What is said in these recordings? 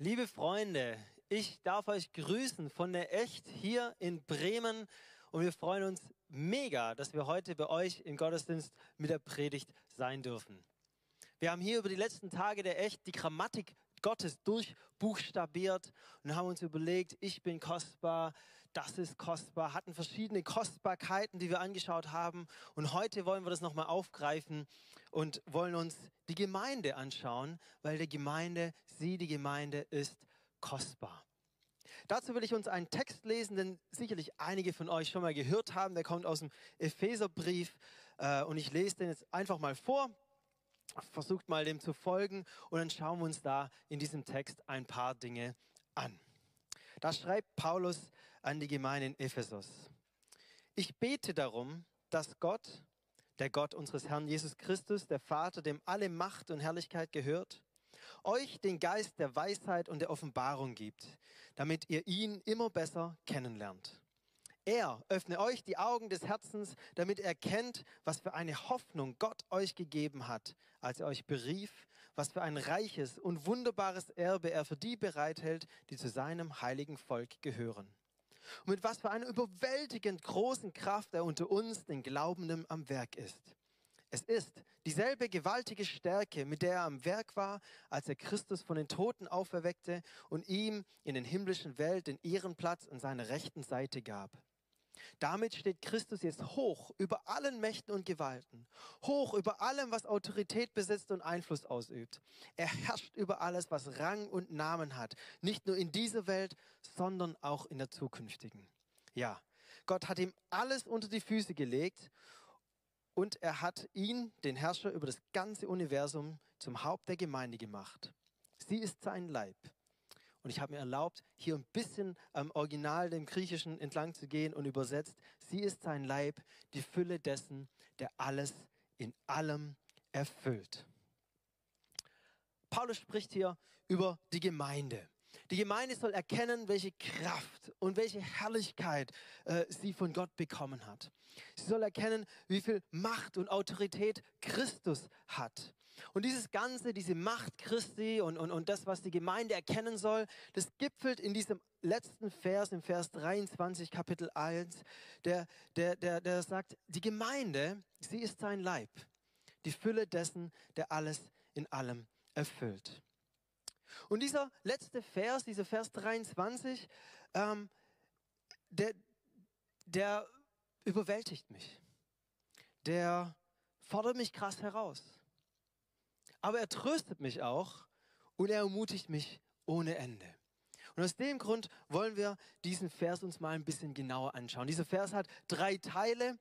Liebe Freunde, ich darf euch grüßen von der Echt hier in Bremen und wir freuen uns mega, dass wir heute bei euch im Gottesdienst mit der Predigt sein dürfen. Wir haben hier über die letzten Tage der Echt die Grammatik Gottes durchbuchstabiert und haben uns überlegt, ich bin kostbar, das ist kostbar, hatten verschiedene Kostbarkeiten, die wir angeschaut haben. Und heute wollen wir das nochmal aufgreifen und wollen uns die Gemeinde anschauen, weil die Gemeinde, sie, die Gemeinde ist kostbar. Dazu will ich uns einen Text lesen, den sicherlich einige von euch schon mal gehört haben. Der kommt aus dem Epheserbrief äh, und ich lese den jetzt einfach mal vor versucht mal dem zu folgen und dann schauen wir uns da in diesem Text ein paar Dinge an. Da schreibt Paulus an die Gemeinde in Ephesus. Ich bete darum, dass Gott, der Gott unseres Herrn Jesus Christus, der Vater, dem alle Macht und Herrlichkeit gehört, euch den Geist der Weisheit und der Offenbarung gibt, damit ihr ihn immer besser kennenlernt er öffne euch die Augen des Herzens, damit er kennt, was für eine Hoffnung Gott euch gegeben hat, als er euch berief, was für ein reiches und wunderbares Erbe er für die bereithält, die zu seinem heiligen Volk gehören. Und mit was für einer überwältigend großen Kraft er unter uns, den Glaubenden, am Werk ist. Es ist dieselbe gewaltige Stärke, mit der er am Werk war, als er Christus von den Toten auferweckte und ihm in den himmlischen Welt den Ehrenplatz an seiner rechten Seite gab. Damit steht Christus jetzt hoch über allen Mächten und Gewalten, hoch über allem, was Autorität besitzt und Einfluss ausübt. Er herrscht über alles, was Rang und Namen hat, nicht nur in dieser Welt, sondern auch in der zukünftigen. Ja, Gott hat ihm alles unter die Füße gelegt und er hat ihn, den Herrscher über das ganze Universum, zum Haupt der Gemeinde gemacht. Sie ist sein Leib. Und ich habe mir erlaubt, hier ein bisschen am Original, dem Griechischen entlang zu gehen und übersetzt. Sie ist sein Leib, die Fülle dessen, der alles in allem erfüllt. Paulus spricht hier über die Gemeinde. Die Gemeinde soll erkennen, welche Kraft und welche Herrlichkeit äh, sie von Gott bekommen hat. Sie soll erkennen, wie viel Macht und Autorität Christus hat. Und dieses Ganze, diese Macht Christi und, und, und das, was die Gemeinde erkennen soll, das gipfelt in diesem letzten Vers, im Vers 23, Kapitel 1, der, der, der, der sagt, die Gemeinde, sie ist sein Leib, die Fülle dessen, der alles in allem erfüllt. Und dieser letzte Vers, dieser Vers 23, ähm, der, der überwältigt mich. Der fordert mich krass heraus. Aber er tröstet mich auch und er ermutigt mich ohne Ende. Und aus dem Grund wollen wir diesen Vers uns mal ein bisschen genauer anschauen. Dieser Vers hat drei Teile.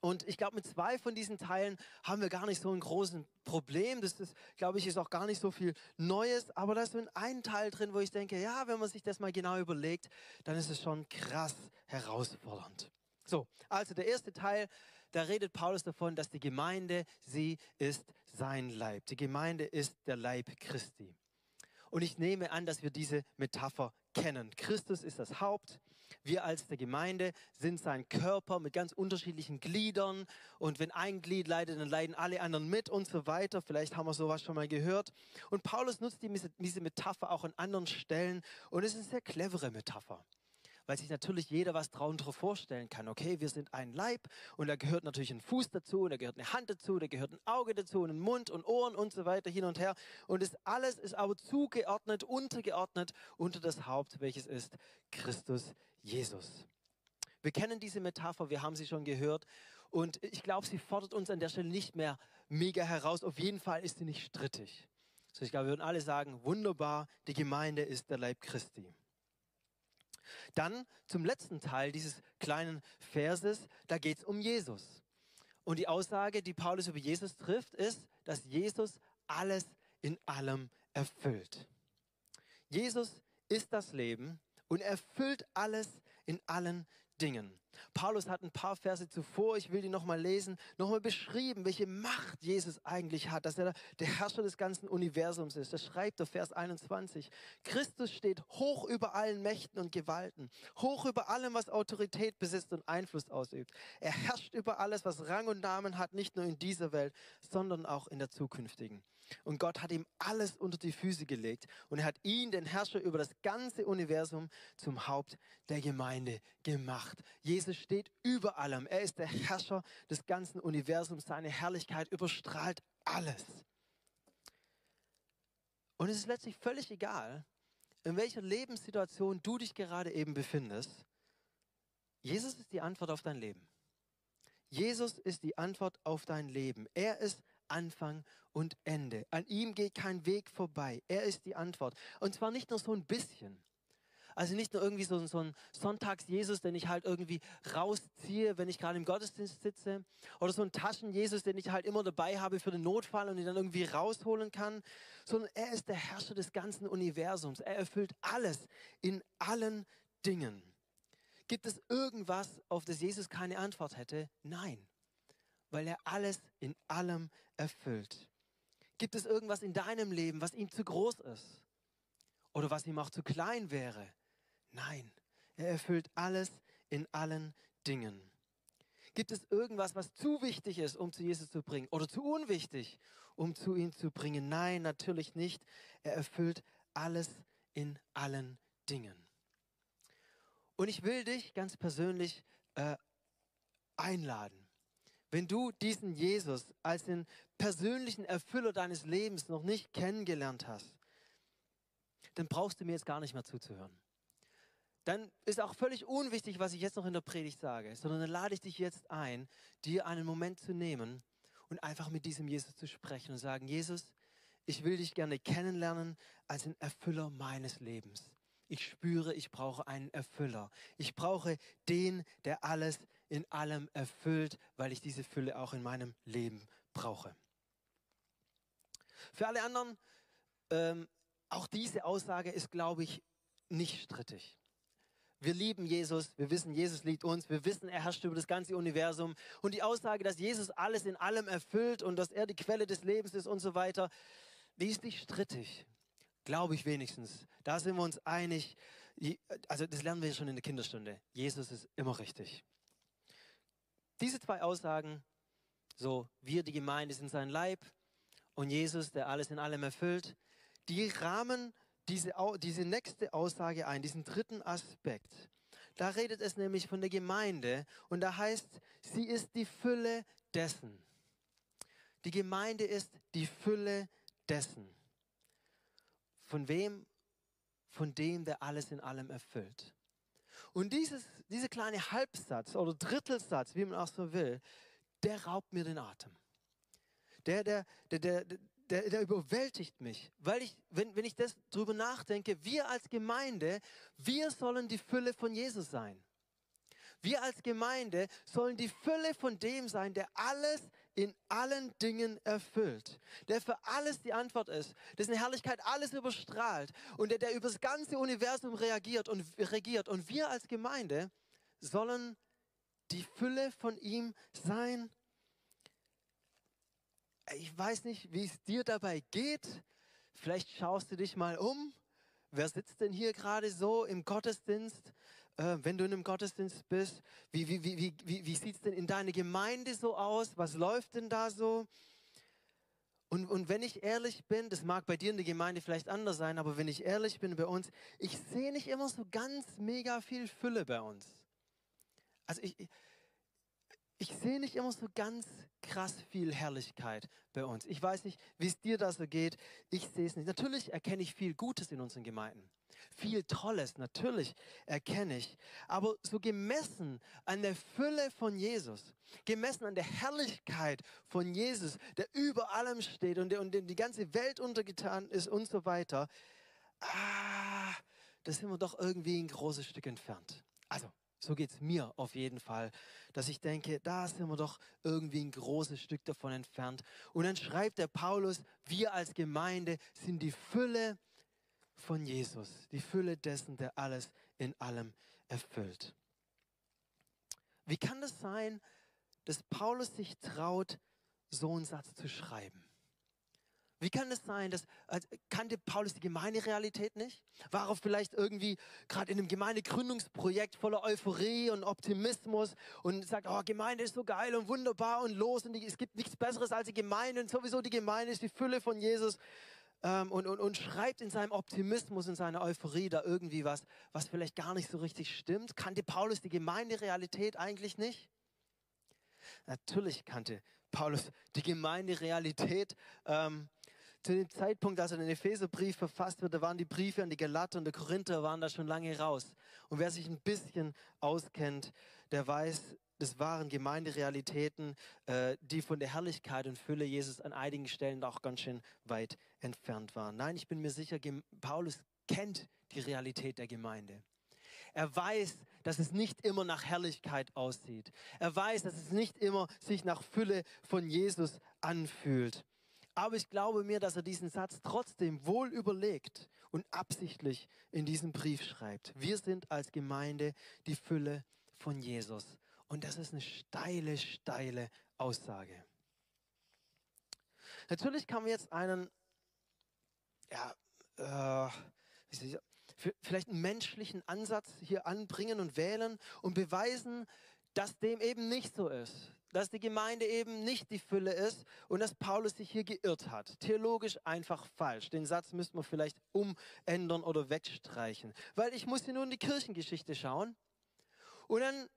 Und ich glaube, mit zwei von diesen Teilen haben wir gar nicht so ein großes Problem. Das ist, glaube ich, ist auch gar nicht so viel Neues. Aber da ist so ein Teil drin, wo ich denke, ja, wenn man sich das mal genau überlegt, dann ist es schon krass herausfordernd. So, also der erste Teil, da redet Paulus davon, dass die Gemeinde, sie ist sein Leib. Die Gemeinde ist der Leib Christi. Und ich nehme an, dass wir diese Metapher kennen. Christus ist das Haupt. Wir als der Gemeinde sind sein Körper mit ganz unterschiedlichen Gliedern. Und wenn ein Glied leidet, dann leiden alle anderen mit und so weiter. Vielleicht haben wir sowas schon mal gehört. Und Paulus nutzt diese Metapher auch an anderen Stellen. Und es ist eine sehr clevere Metapher weil sich natürlich jeder was darunter vorstellen kann. Okay, wir sind ein Leib und da gehört natürlich ein Fuß dazu, und da gehört eine Hand dazu, da gehört ein Auge dazu, und ein Mund und Ohren und so weiter hin und her. Und das alles ist aber zugeordnet, untergeordnet unter das Haupt, welches ist Christus Jesus. Wir kennen diese Metapher, wir haben sie schon gehört und ich glaube, sie fordert uns an der Stelle nicht mehr mega heraus. Auf jeden Fall ist sie nicht strittig. So, ich glaube, wir würden alle sagen, wunderbar, die Gemeinde ist der Leib Christi. Dann zum letzten Teil dieses kleinen Verses, da geht es um Jesus. Und die Aussage, die Paulus über Jesus trifft, ist, dass Jesus alles in allem erfüllt. Jesus ist das Leben und erfüllt alles in allen Dingen. Paulus hat ein paar Verse zuvor, ich will die nochmal lesen, nochmal beschrieben, welche Macht Jesus eigentlich hat, dass er der Herrscher des ganzen Universums ist. Das schreibt der Vers 21. Christus steht hoch über allen Mächten und Gewalten, hoch über allem, was Autorität besitzt und Einfluss ausübt. Er herrscht über alles, was Rang und Namen hat, nicht nur in dieser Welt, sondern auch in der zukünftigen. Und Gott hat ihm alles unter die Füße gelegt und er hat ihn, den Herrscher über das ganze Universum, zum Haupt der Gemeinde gemacht. Jesus steht über allem. Er ist der Herrscher des ganzen Universums. Seine Herrlichkeit überstrahlt alles. Und es ist letztlich völlig egal, in welcher Lebenssituation du dich gerade eben befindest. Jesus ist die Antwort auf dein Leben. Jesus ist die Antwort auf dein Leben. Er ist Anfang und Ende. An ihm geht kein Weg vorbei. Er ist die Antwort. Und zwar nicht nur so ein bisschen. Also nicht nur irgendwie so, so ein Sonntags-Jesus, den ich halt irgendwie rausziehe, wenn ich gerade im Gottesdienst sitze. Oder so ein Taschen-Jesus, den ich halt immer dabei habe für den Notfall und ihn dann irgendwie rausholen kann. Sondern er ist der Herrscher des ganzen Universums. Er erfüllt alles in allen Dingen. Gibt es irgendwas, auf das Jesus keine Antwort hätte? Nein weil er alles in allem erfüllt. Gibt es irgendwas in deinem Leben, was ihm zu groß ist? Oder was ihm auch zu klein wäre? Nein, er erfüllt alles in allen Dingen. Gibt es irgendwas, was zu wichtig ist, um zu Jesus zu bringen? Oder zu unwichtig, um zu ihm zu bringen? Nein, natürlich nicht. Er erfüllt alles in allen Dingen. Und ich will dich ganz persönlich äh, einladen wenn du diesen Jesus als den persönlichen Erfüller deines Lebens noch nicht kennengelernt hast, dann brauchst du mir jetzt gar nicht mehr zuzuhören. Dann ist auch völlig unwichtig, was ich jetzt noch in der Predigt sage, sondern dann lade ich dich jetzt ein, dir einen Moment zu nehmen und einfach mit diesem Jesus zu sprechen und sagen, Jesus, ich will dich gerne kennenlernen als den Erfüller meines Lebens. Ich spüre, ich brauche einen Erfüller. Ich brauche den, der alles in allem erfüllt, weil ich diese Fülle auch in meinem Leben brauche. Für alle anderen, ähm, auch diese Aussage ist, glaube ich, nicht strittig. Wir lieben Jesus, wir wissen, Jesus liebt uns, wir wissen, er herrscht über das ganze Universum. Und die Aussage, dass Jesus alles in allem erfüllt und dass er die Quelle des Lebens ist und so weiter, die ist nicht strittig. Glaube ich wenigstens. Da sind wir uns einig. Also das lernen wir schon in der Kinderstunde. Jesus ist immer richtig. Diese zwei Aussagen, so wir, die Gemeinde, sind sein Leib und Jesus, der alles in allem erfüllt, die rahmen diese, diese nächste Aussage ein, diesen dritten Aspekt. Da redet es nämlich von der Gemeinde und da heißt, sie ist die Fülle dessen. Die Gemeinde ist die Fülle dessen. Von wem? Von dem, der alles in allem erfüllt. Und dieses, dieser kleine Halbsatz oder Drittelsatz, wie man auch so will, der raubt mir den Atem. Der, der, der, der, der, der überwältigt mich, weil ich, wenn, wenn ich das drüber nachdenke, wir als Gemeinde, wir sollen die Fülle von Jesus sein. Wir als Gemeinde sollen die Fülle von dem sein, der alles in allen Dingen erfüllt, der für alles die Antwort ist, dessen Herrlichkeit alles überstrahlt und der, der über das ganze Universum reagiert und regiert. Und wir als Gemeinde sollen die Fülle von ihm sein. Ich weiß nicht, wie es dir dabei geht. Vielleicht schaust du dich mal um. Wer sitzt denn hier gerade so im Gottesdienst? Äh, wenn du in einem Gottesdienst bist, wie, wie, wie, wie, wie sieht es denn in deiner Gemeinde so aus? Was läuft denn da so? Und, und wenn ich ehrlich bin, das mag bei dir in der Gemeinde vielleicht anders sein, aber wenn ich ehrlich bin bei uns, ich sehe nicht immer so ganz mega viel Fülle bei uns. Also ich, ich sehe nicht immer so ganz krass viel Herrlichkeit bei uns. Ich weiß nicht, wie es dir da so geht. Ich sehe es nicht. Natürlich erkenne ich viel Gutes in unseren Gemeinden viel Tolles, natürlich erkenne ich. Aber so gemessen an der Fülle von Jesus, gemessen an der Herrlichkeit von Jesus, der über allem steht und, der, und die ganze Welt untergetan ist und so weiter, ah, da sind wir doch irgendwie ein großes Stück entfernt. Also, so geht es mir auf jeden Fall, dass ich denke, da sind wir doch irgendwie ein großes Stück davon entfernt. Und dann schreibt der Paulus, wir als Gemeinde sind die Fülle von Jesus, die Fülle dessen, der alles in allem erfüllt. Wie kann es das sein, dass Paulus sich traut, so einen Satz zu schreiben? Wie kann es sein, dass also, kannte Paulus die Gemeinderealität nicht? War er vielleicht irgendwie gerade in einem Gemeindegründungsprojekt voller Euphorie und Optimismus und sagt, oh, Gemeinde ist so geil und wunderbar und los und die, es gibt nichts Besseres als die Gemeinde und sowieso die Gemeinde ist die Fülle von Jesus ähm, und, und, und schreibt in seinem Optimismus, in seiner Euphorie da irgendwie was, was vielleicht gar nicht so richtig stimmt. Kannte Paulus die Gemeinderealität eigentlich nicht? Natürlich kannte Paulus die Gemeinderealität. Ähm, zu dem Zeitpunkt, als er den Epheserbrief verfasst wird, da waren die Briefe an die Galater und die Korinther waren da schon lange raus. Und wer sich ein bisschen auskennt, der weiß, das waren Gemeinderealitäten, äh, die von der Herrlichkeit und Fülle Jesus an einigen Stellen auch ganz schön weit entfernt waren. Nein, ich bin mir sicher, Paulus kennt die Realität der Gemeinde. Er weiß, dass es nicht immer nach Herrlichkeit aussieht. Er weiß, dass es nicht immer sich nach Fülle von Jesus anfühlt. Aber ich glaube mir, dass er diesen Satz trotzdem wohl überlegt und absichtlich in diesem Brief schreibt. Wir sind als Gemeinde die Fülle von Jesus. Und das ist eine steile, steile Aussage. Natürlich kann man jetzt einen, ja, äh, vielleicht einen menschlichen Ansatz hier anbringen und wählen und beweisen, dass dem eben nicht so ist dass die Gemeinde eben nicht die Fülle ist und dass Paulus sich hier geirrt hat. Theologisch einfach falsch. Den Satz müsste man vielleicht umändern oder wegstreichen. Weil ich muss hier nur in die Kirchengeschichte schauen und dann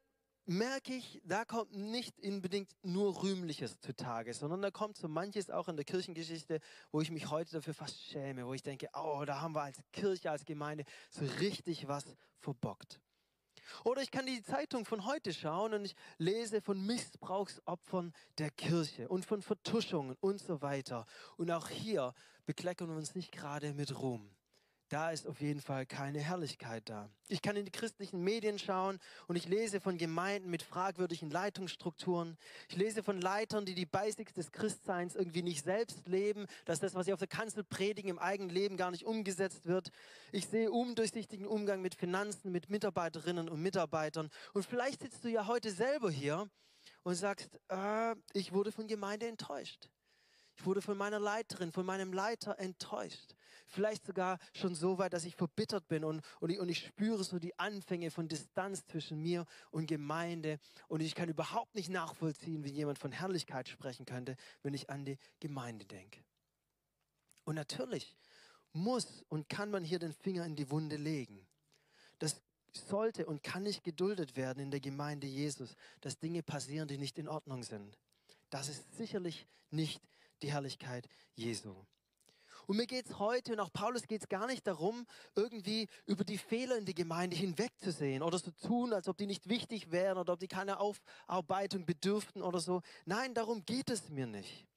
merke ich, da kommt nicht unbedingt nur Rühmliches zutage, sondern da kommt so manches auch in der Kirchengeschichte, wo ich mich heute dafür fast schäme, wo ich denke, oh, da haben wir als Kirche, als Gemeinde so richtig was verbockt. Oder ich kann die Zeitung von heute schauen und ich lese von Missbrauchsopfern der Kirche und von Vertuschungen und so weiter. Und auch hier bekleckern wir uns nicht gerade mit Ruhm. Da ist auf jeden Fall keine Herrlichkeit da. Ich kann in die christlichen Medien schauen und ich lese von Gemeinden mit fragwürdigen Leitungsstrukturen. Ich lese von Leitern, die die Basics des Christseins irgendwie nicht selbst leben, dass das, was sie auf der Kanzel predigen, im eigenen Leben gar nicht umgesetzt wird. Ich sehe undurchsichtigen Umgang mit Finanzen, mit Mitarbeiterinnen und Mitarbeitern. Und vielleicht sitzt du ja heute selber hier und sagst, äh, ich wurde von Gemeinde enttäuscht. Ich wurde von meiner Leiterin, von meinem Leiter enttäuscht. Vielleicht sogar schon so weit, dass ich verbittert bin und, und, ich, und ich spüre so die Anfänge von Distanz zwischen mir und Gemeinde. Und ich kann überhaupt nicht nachvollziehen, wie jemand von Herrlichkeit sprechen könnte, wenn ich an die Gemeinde denke. Und natürlich muss und kann man hier den Finger in die Wunde legen. Das sollte und kann nicht geduldet werden in der Gemeinde Jesus, dass Dinge passieren, die nicht in Ordnung sind. Das ist sicherlich nicht die Herrlichkeit Jesu. Und mir geht es heute und auch Paulus geht es gar nicht darum, irgendwie über die Fehler in die Gemeinde hinwegzusehen oder so tun, als ob die nicht wichtig wären oder ob die keine Aufarbeitung bedürften oder so. Nein, darum geht es mir nicht.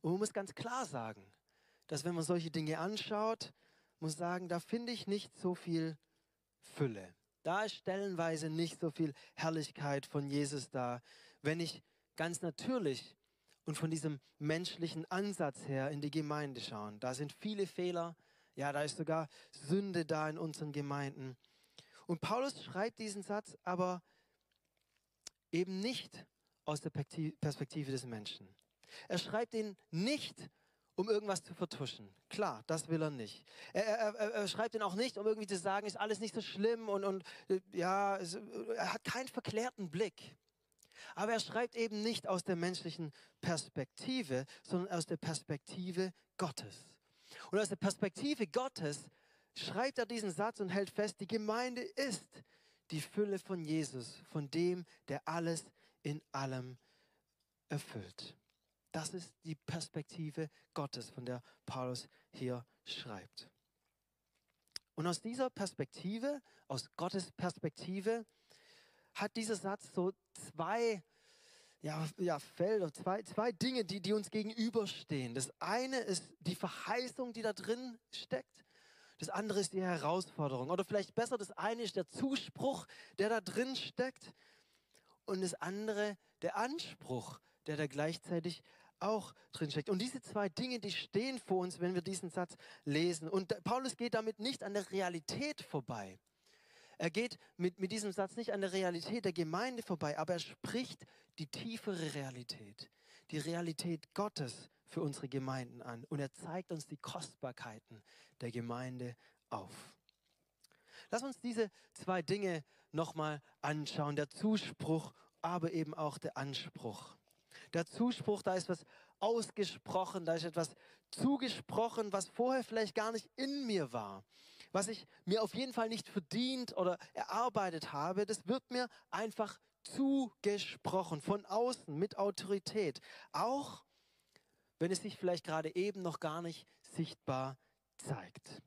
Und man muss ganz klar sagen, dass wenn man solche Dinge anschaut, muss sagen, da finde ich nicht so viel Fülle. Da ist stellenweise nicht so viel Herrlichkeit von Jesus da. Wenn ich ganz natürlich und von diesem menschlichen Ansatz her in die Gemeinde schauen. Da sind viele Fehler, ja, da ist sogar Sünde da in unseren Gemeinden. Und Paulus schreibt diesen Satz aber eben nicht aus der Perspektive des Menschen. Er schreibt ihn nicht, um irgendwas zu vertuschen. Klar, das will er nicht. Er, er, er, schreibt ihn auch nicht, um irgendwie zu sagen, ist alles nicht so schlimm und, und ja, er hat keinen verklärten Blick. Aber er schreibt eben nicht aus der menschlichen Perspektive, sondern aus der Perspektive Gottes. Und aus der Perspektive Gottes schreibt er diesen Satz und hält fest, die Gemeinde ist die Fülle von Jesus, von dem, der alles in allem erfüllt. Das ist die Perspektive Gottes, von der Paulus hier schreibt. Und aus dieser Perspektive, aus Gottes Perspektive, hat dieser Satz so zwei ja, ja, Felder, zwei, zwei Dinge, die, die uns gegenüberstehen. Das eine ist die Verheißung, die da drin steckt. Das andere ist die Herausforderung. Oder vielleicht besser, das eine ist der Zuspruch, der da drin steckt. Und das andere der Anspruch, der da gleichzeitig auch drin steckt. Und diese zwei Dinge, die stehen vor uns, wenn wir diesen Satz lesen. Und Paulus geht damit nicht an der Realität vorbei. Er geht mit, mit diesem Satz nicht an der Realität der Gemeinde vorbei, aber er spricht die tiefere Realität, die Realität Gottes für unsere Gemeinden an und er zeigt uns die Kostbarkeiten der Gemeinde auf. Lass uns diese zwei Dinge nochmal anschauen, der Zuspruch, aber eben auch der Anspruch. Der Zuspruch, da ist was ausgesprochen, da ist etwas zugesprochen, was vorher vielleicht gar nicht in mir war, was ich mir auf jeden Fall nicht verdient oder erarbeitet habe, das wird mir einfach zugesprochen von außen mit Autorität. Auch wenn es sich vielleicht gerade eben noch gar nicht sichtbar zeigt.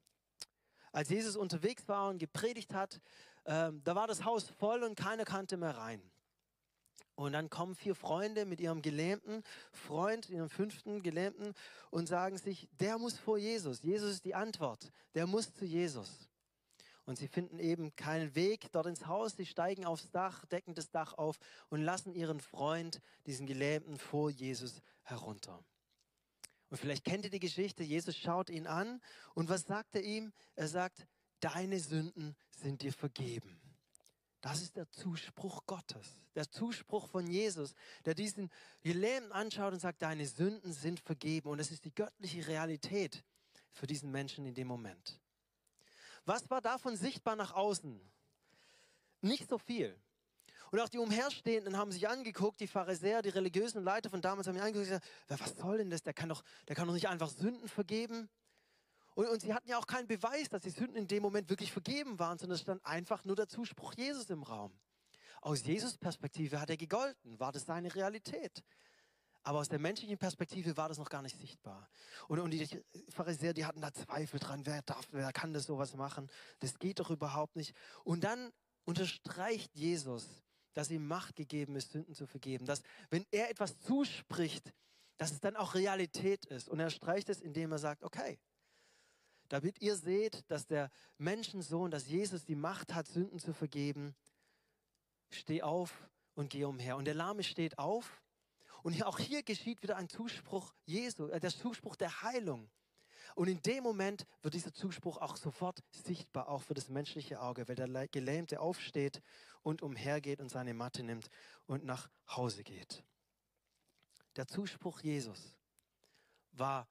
Als Jesus unterwegs war und gepredigt hat, äh, da war das Haus voll und keiner kannte mehr rein. Und dann kommen vier Freunde mit ihrem gelähmten Freund, ihrem fünften Gelähmten und sagen sich, der muss vor Jesus. Jesus ist die Antwort. Der muss zu Jesus. Und sie finden eben keinen Weg dort ins Haus. Sie steigen aufs Dach, decken das Dach auf und lassen ihren Freund, diesen Gelähmten, vor Jesus herunter. Und vielleicht kennt ihr die Geschichte. Jesus schaut ihn an und was sagt er ihm? Er sagt, deine Sünden sind dir vergeben. Das ist der Zuspruch Gottes, der Zuspruch von Jesus, der diesen Gelähmten anschaut und sagt, deine Sünden sind vergeben. Und es ist die göttliche Realität für diesen Menschen in dem Moment. Was war davon sichtbar nach außen? Nicht so viel. Und auch die Umherstehenden haben sich angeguckt, die Pharisäer, die religiösen Leiter von damals haben sich angeguckt und gesagt, was soll denn das? Der kann doch, der kann doch nicht einfach Sünden vergeben. Und, und sie hatten ja auch keinen Beweis, dass die Sünden in dem Moment wirklich vergeben waren, sondern es stand einfach nur der Zuspruch Jesus im Raum. Aus Jesus Perspektive hat er gegolten, war das seine Realität. Aber aus der menschlichen Perspektive war das noch gar nicht sichtbar. Und, und die Pharisäer, die hatten da Zweifel dran, wer darf, wer kann das sowas machen? Das geht doch überhaupt nicht. Und dann unterstreicht Jesus, dass ihm Macht gegeben ist, Sünden zu vergeben. Dass, wenn er etwas zuspricht, dass es dann auch Realität ist. Und er streicht es, indem er sagt, okay, damit ihr seht, dass der Menschensohn, dass Jesus die Macht hat, Sünden zu vergeben, steh auf und geh umher. Und der Lahme steht auf. Und auch hier geschieht wieder ein Zuspruch Jesu, äh, der Zuspruch der Heilung. Und in dem Moment wird dieser Zuspruch auch sofort sichtbar, auch für das menschliche Auge, weil der Gelähmte aufsteht und umhergeht und seine Matte nimmt und nach Hause geht. Der Zuspruch Jesus war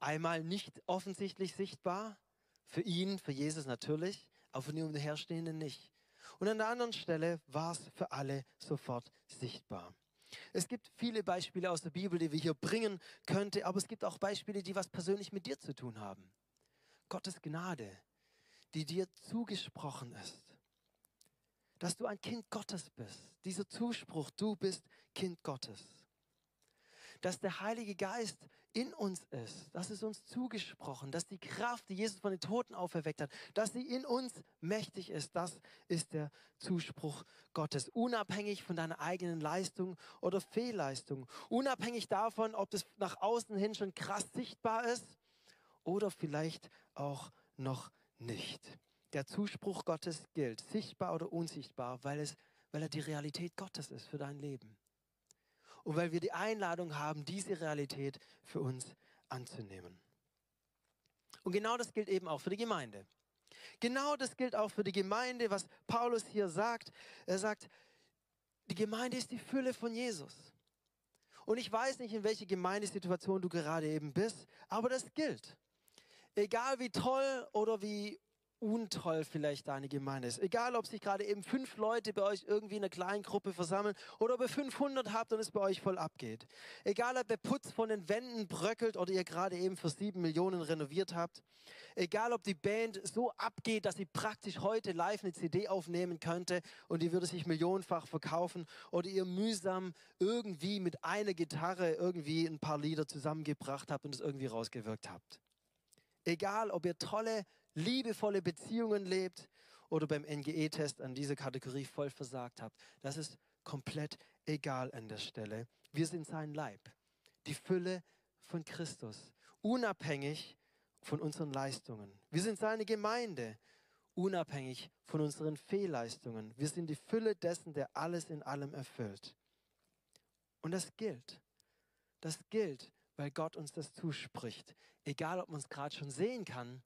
einmal nicht offensichtlich sichtbar, für ihn, für Jesus natürlich, aber für die Umherstehenden nicht. Und an der anderen Stelle war es für alle sofort sichtbar. Es gibt viele Beispiele aus der Bibel, die wir hier bringen könnten, aber es gibt auch Beispiele, die was persönlich mit dir zu tun haben. Gottes Gnade, die dir zugesprochen ist. Dass du ein Kind Gottes bist. Dieser Zuspruch, du bist Kind Gottes dass der Heilige Geist in uns ist. Das ist uns zugesprochen, dass die Kraft, die Jesus von den Toten auferweckt hat, dass sie in uns mächtig ist. Das ist der Zuspruch Gottes. Unabhängig von deiner eigenen Leistung oder Fehlleistung. Unabhängig davon, ob das nach außen hin schon krass sichtbar ist oder vielleicht auch noch nicht. Der Zuspruch Gottes gilt, sichtbar oder unsichtbar, weil, es, weil er die Realität Gottes ist für dein Leben und weil wir die Einladung haben, diese Realität für uns anzunehmen. Und genau das gilt eben auch für die Gemeinde. Genau das gilt auch für die Gemeinde, was Paulus hier sagt. Er sagt, die Gemeinde ist die Fülle von Jesus. Und ich weiß nicht, in welcher Gemeindesituation du gerade eben bist, aber das gilt. Egal wie toll oder wie untoll vielleicht deine Gemeinde ist. Egal, ob sich gerade eben fünf Leute bei euch irgendwie in einer kleinen Gruppe versammeln oder ob ihr 500 habt und es bei euch voll abgeht. Egal, ob der Putz von den Wänden bröckelt oder ihr gerade eben für sieben Millionen renoviert habt. Egal, ob die Band so abgeht, dass sie praktisch heute live eine CD aufnehmen könnte und die würde sich millionenfach verkaufen oder ihr mühsam irgendwie mit einer Gitarre irgendwie ein paar Lieder zusammengebracht habt und es irgendwie rausgewirkt habt. Egal, ob ihr tolle liebevolle Beziehungen lebt oder beim NGE-Test an dieser Kategorie voll versagt habt. Das ist komplett egal an der Stelle. Wir sind sein Leib, die Fülle von Christus, unabhängig von unseren Leistungen. Wir sind seine Gemeinde, unabhängig von unseren Fehlleistungen. Wir sind die Fülle dessen, der alles in allem erfüllt. Und das gilt. Das gilt, weil Gott uns das zuspricht. Egal, ob man es gerade schon sehen kann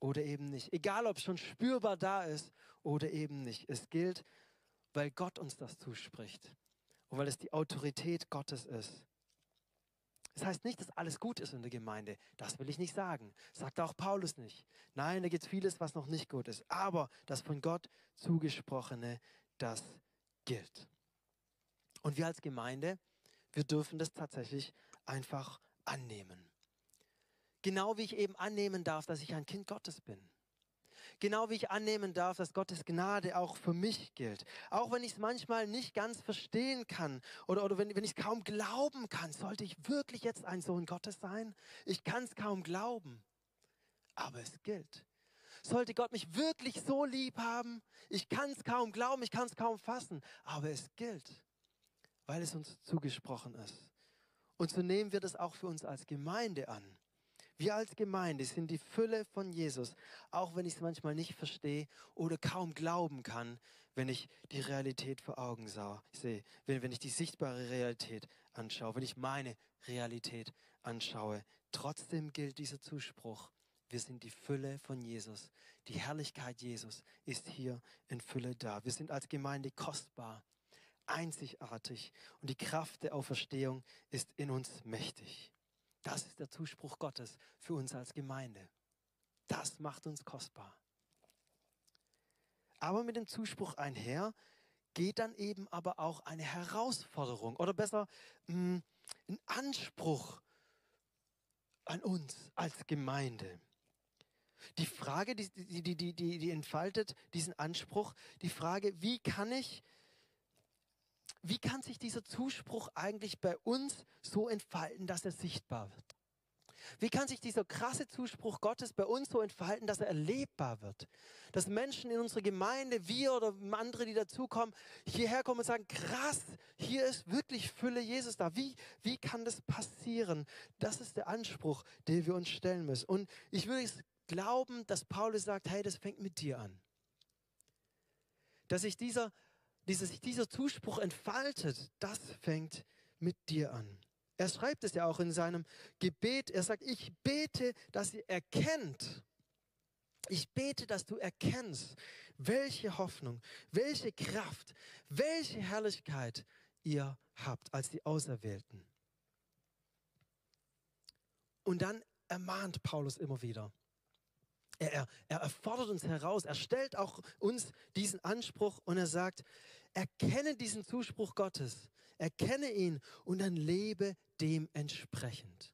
oder eben nicht. Egal, ob es schon spürbar da ist oder eben nicht. Es gilt, weil Gott uns das zuspricht und weil es die Autorität Gottes ist. Das heißt nicht, dass alles gut ist in der Gemeinde. Das will ich nicht sagen. Sagt auch Paulus nicht. Nein, da gibt es vieles, was noch nicht gut ist. Aber das von Gott zugesprochene, das gilt. Und wir als Gemeinde, wir dürfen das tatsächlich einfach annehmen. Genau wie ich eben annehmen darf, dass ich ein Kind Gottes bin. Genau wie ich annehmen darf, dass Gottes Gnade auch für mich gilt. Auch wenn ich es manchmal nicht ganz verstehen kann oder, oder wenn, wenn ich es kaum glauben kann, sollte ich wirklich jetzt ein Sohn Gottes sein? Ich kann es kaum glauben, aber es gilt. Sollte Gott mich wirklich so lieb haben? Ich kann es kaum glauben, ich kann es kaum fassen, aber es gilt, weil es uns zugesprochen ist. Und so nehmen wir das auch für uns als Gemeinde an. Wir als Gemeinde sind die Fülle von Jesus, auch wenn ich es manchmal nicht verstehe oder kaum glauben kann, wenn ich die Realität vor Augen sehe, wenn, wenn ich die sichtbare Realität anschaue, wenn ich meine Realität anschaue. Trotzdem gilt dieser Zuspruch. Wir sind die Fülle von Jesus. Die Herrlichkeit Jesus ist hier in Fülle da. Wir sind als Gemeinde kostbar, einzigartig und die Kraft der Auferstehung ist in uns mächtig. Das ist der Zuspruch Gottes für uns als Gemeinde. Das macht uns kostbar. Aber mit dem Zuspruch einher geht dann eben aber auch eine Herausforderung oder besser mm, ein Anspruch an uns als Gemeinde. Die Frage, die, die, die, die, die entfaltet diesen Anspruch, die Frage, wie kann ich wie kann sich dieser Zuspruch eigentlich bei uns so entfalten, dass er sichtbar wird? Wie kann sich dieser krasse Zuspruch Gottes bei uns so entfalten, dass er erlebbar wird? Dass Menschen in unserer Gemeinde, wir oder andere, die dazukommen, hierher kommen und sagen, krass, hier ist wirklich Fülle Jesus da. Wie, wie kann das passieren? Das ist der Anspruch, den wir uns stellen müssen. Und ich würde glauben, dass Paulus sagt, hey, das fängt mit dir an. Dass sich dieser dieser, dieser Zuspruch entfaltet, das fängt mit dir an. Er schreibt es ja auch in seinem Gebet. Er sagt, ich bete, dass ihr erkennt. Ich bete, dass du erkennst, welche Hoffnung, welche Kraft, welche Herrlichkeit ihr habt als die Auserwählten. Und dann ermahnt Paulus immer wieder. Er, er, er fordert uns heraus, er stellt auch uns diesen Anspruch und er sagt, Erkenne diesen Zuspruch Gottes. Erkenne ihn und dann lebe dementsprechend.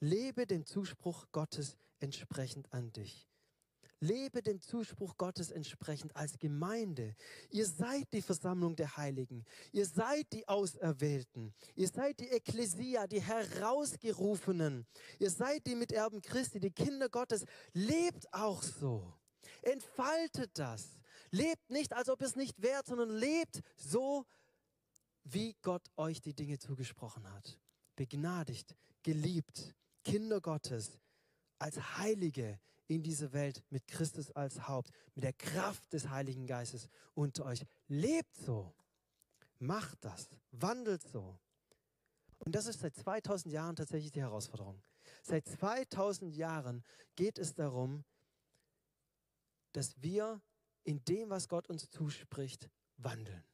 Lebe dem Zuspruch Gottes entsprechend an dich. Lebe dem Zuspruch Gottes entsprechend als Gemeinde. Ihr seid die Versammlung der Heiligen. Ihr seid die Auserwählten. Ihr seid die Ekklesia, die Herausgerufenen. Ihr seid die Miterben Christi, die Kinder Gottes. Lebt auch so. Entfaltet das. Lebt nicht, als ob es nicht wärt, sondern lebt so, wie Gott euch die Dinge zugesprochen hat. Begnadigt, geliebt, Kinder Gottes, als Heilige in dieser Welt mit Christus als Haupt, mit der Kraft des Heiligen Geistes unter euch. Lebt so. Macht das. Wandelt so. Und das ist seit 2000 Jahren tatsächlich die Herausforderung. Seit 2000 Jahren geht es darum, dass wir in dem, was Gott uns zuspricht, wandeln.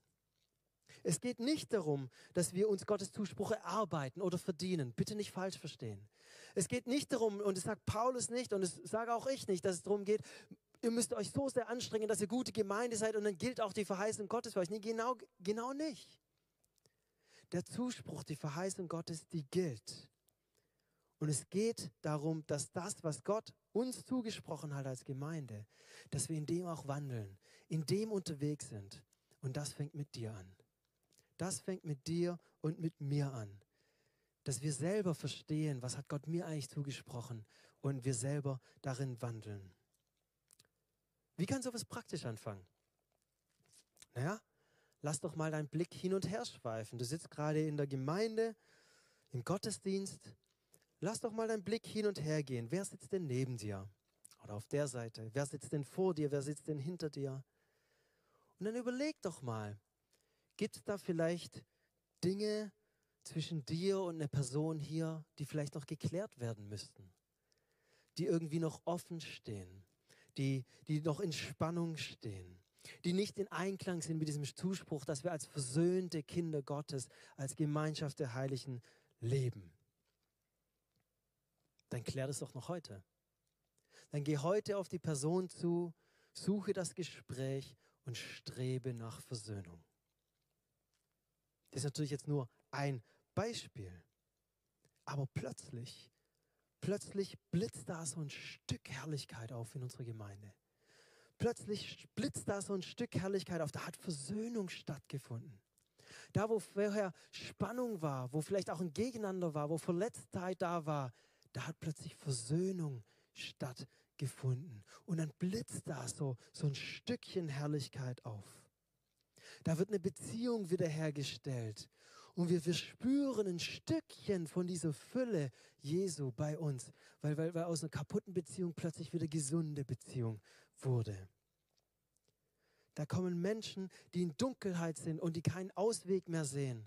Es geht nicht darum, dass wir uns Gottes Zuspruch erarbeiten oder verdienen. Bitte nicht falsch verstehen. Es geht nicht darum, und es sagt Paulus nicht, und es sage auch ich nicht, dass es darum geht, ihr müsst euch so sehr anstrengen, dass ihr gute Gemeinde seid und dann gilt auch die Verheißung Gottes für euch. Nee, genau, genau nicht. Der Zuspruch, die Verheißung Gottes, die gilt. Und es geht darum, dass das, was Gott uns zugesprochen hat als Gemeinde, dass wir in dem auch wandeln, in dem unterwegs sind. Und das fängt mit dir an. Das fängt mit dir und mit mir an. Dass wir selber verstehen, was hat Gott mir eigentlich zugesprochen und wir selber darin wandeln. Wie kann sowas praktisch anfangen? Naja, lass doch mal deinen Blick hin und her schweifen. Du sitzt gerade in der Gemeinde, im Gottesdienst Lass doch mal deinen Blick hin und her gehen. Wer sitzt denn neben dir? Oder auf der Seite? Wer sitzt denn vor dir? Wer sitzt denn hinter dir? Und dann überleg doch mal, gibt es da vielleicht Dinge zwischen dir und einer Person hier, die vielleicht noch geklärt werden müssten? Die irgendwie noch offen stehen? Die, die noch in Spannung stehen? Die nicht in Einklang sind mit diesem Zuspruch, dass wir als versöhnte Kinder Gottes, als Gemeinschaft der Heiligen leben? Dann klär das doch noch heute. Dann geh heute auf die Person zu, suche das Gespräch und strebe nach Versöhnung. Das ist natürlich jetzt nur ein Beispiel. Aber plötzlich, plötzlich blitzt da so ein Stück Herrlichkeit auf in unserer Gemeinde. Plötzlich blitzt da so ein Stück Herrlichkeit auf. Da hat Versöhnung stattgefunden. Da, wo vorher Spannung war, wo vielleicht auch ein Gegeneinander war, wo Verletztheit da war, da hat plötzlich Versöhnung stattgefunden. Und dann blitzt da so, so ein Stückchen Herrlichkeit auf. Da wird eine Beziehung wiederhergestellt. Und wir, wir spüren ein Stückchen von dieser Fülle Jesu bei uns, weil, weil, weil aus einer kaputten Beziehung plötzlich wieder gesunde Beziehung wurde. Da kommen Menschen, die in Dunkelheit sind und die keinen Ausweg mehr sehen.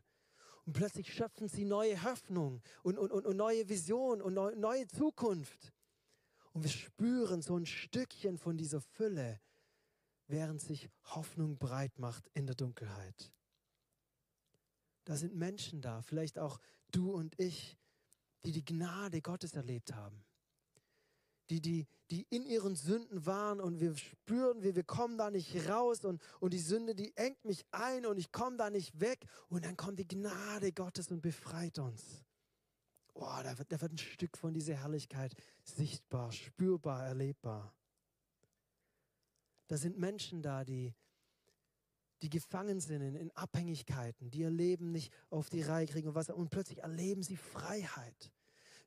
Und plötzlich schöpfen sie neue Hoffnung und, und, und, und neue Vision und neue, neue Zukunft. Und wir spüren so ein Stückchen von dieser Fülle, während sich Hoffnung breit macht in der Dunkelheit. Da sind Menschen da, vielleicht auch du und ich, die die Gnade Gottes erlebt haben. Die, die, die in ihren Sünden waren und wir spüren, wie wir kommen da nicht raus und, und die Sünde, die engt mich ein und ich komme da nicht weg und dann kommt die Gnade Gottes und befreit uns. Oh, da wird, da wird ein Stück von dieser Herrlichkeit sichtbar, spürbar, erlebbar. Da sind Menschen da, die, die gefangen sind in, in Abhängigkeiten, die ihr Leben nicht auf die Reihe kriegen und, was, und plötzlich erleben sie Freiheit.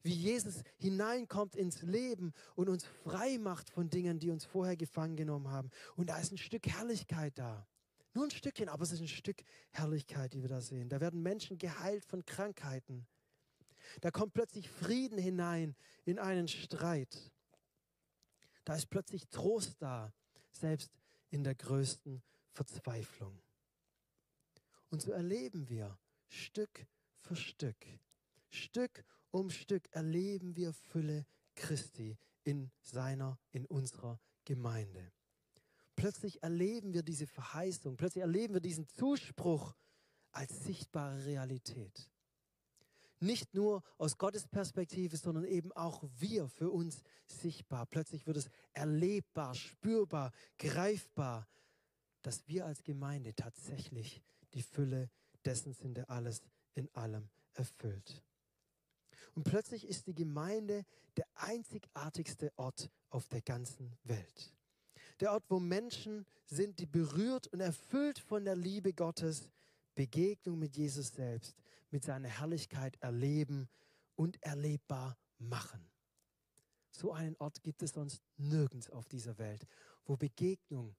Wie Jesus hineinkommt ins Leben und uns frei macht von Dingen, die uns vorher gefangen genommen haben. Und da ist ein Stück Herrlichkeit da. Nur ein Stückchen, aber es ist ein Stück Herrlichkeit, die wir da sehen. Da werden Menschen geheilt von Krankheiten. Da kommt plötzlich Frieden hinein in einen Streit. Da ist plötzlich Trost da, selbst in der größten Verzweiflung. Und so erleben wir Stück für Stück, Stück um Stück erleben wir Fülle Christi in seiner, in unserer Gemeinde. Plötzlich erleben wir diese Verheißung, plötzlich erleben wir diesen Zuspruch als sichtbare Realität. Nicht nur aus Gottes Perspektive, sondern eben auch wir für uns sichtbar. Plötzlich wird es erlebbar, spürbar, greifbar, dass wir als Gemeinde tatsächlich die Fülle dessen sind, der alles in allem erfüllt. Und plötzlich ist die Gemeinde der einzigartigste Ort auf der ganzen Welt. Der Ort, wo Menschen sind, die berührt und erfüllt von der Liebe Gottes, Begegnung mit Jesus selbst, mit seiner Herrlichkeit erleben und erlebbar machen. So einen Ort gibt es sonst nirgends auf dieser Welt, wo Begegnung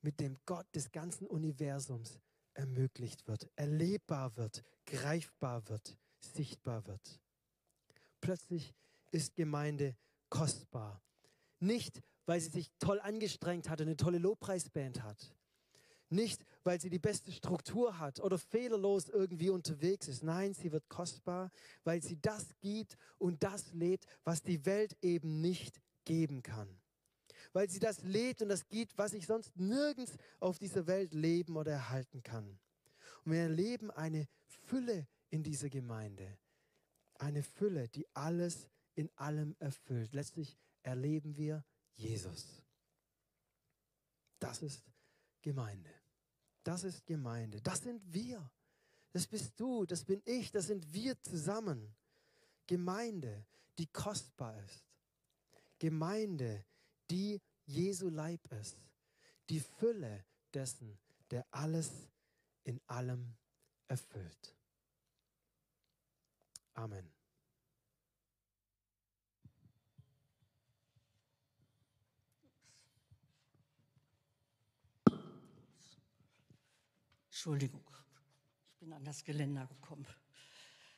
mit dem Gott des ganzen Universums ermöglicht wird, erlebbar wird, greifbar wird, sichtbar wird. Plötzlich ist Gemeinde kostbar. Nicht, weil sie sich toll angestrengt hat und eine tolle Lobpreisband hat. Nicht, weil sie die beste Struktur hat oder fehlerlos irgendwie unterwegs ist. Nein, sie wird kostbar, weil sie das gibt und das lebt, was die Welt eben nicht geben kann weil sie das lebt und das gibt, was ich sonst nirgends auf dieser Welt leben oder erhalten kann. Und wir erleben eine Fülle in dieser Gemeinde. Eine Fülle, die alles in allem erfüllt. Letztlich erleben wir Jesus. Das ist Gemeinde. Das ist Gemeinde. Das sind wir. Das bist du, das bin ich, das sind wir zusammen. Gemeinde, die kostbar ist. Gemeinde, die Jesu Leib ist. Die Fülle dessen, der alles in allem erfüllt. Amen. Entschuldigung, ich bin an das Geländer gekommen.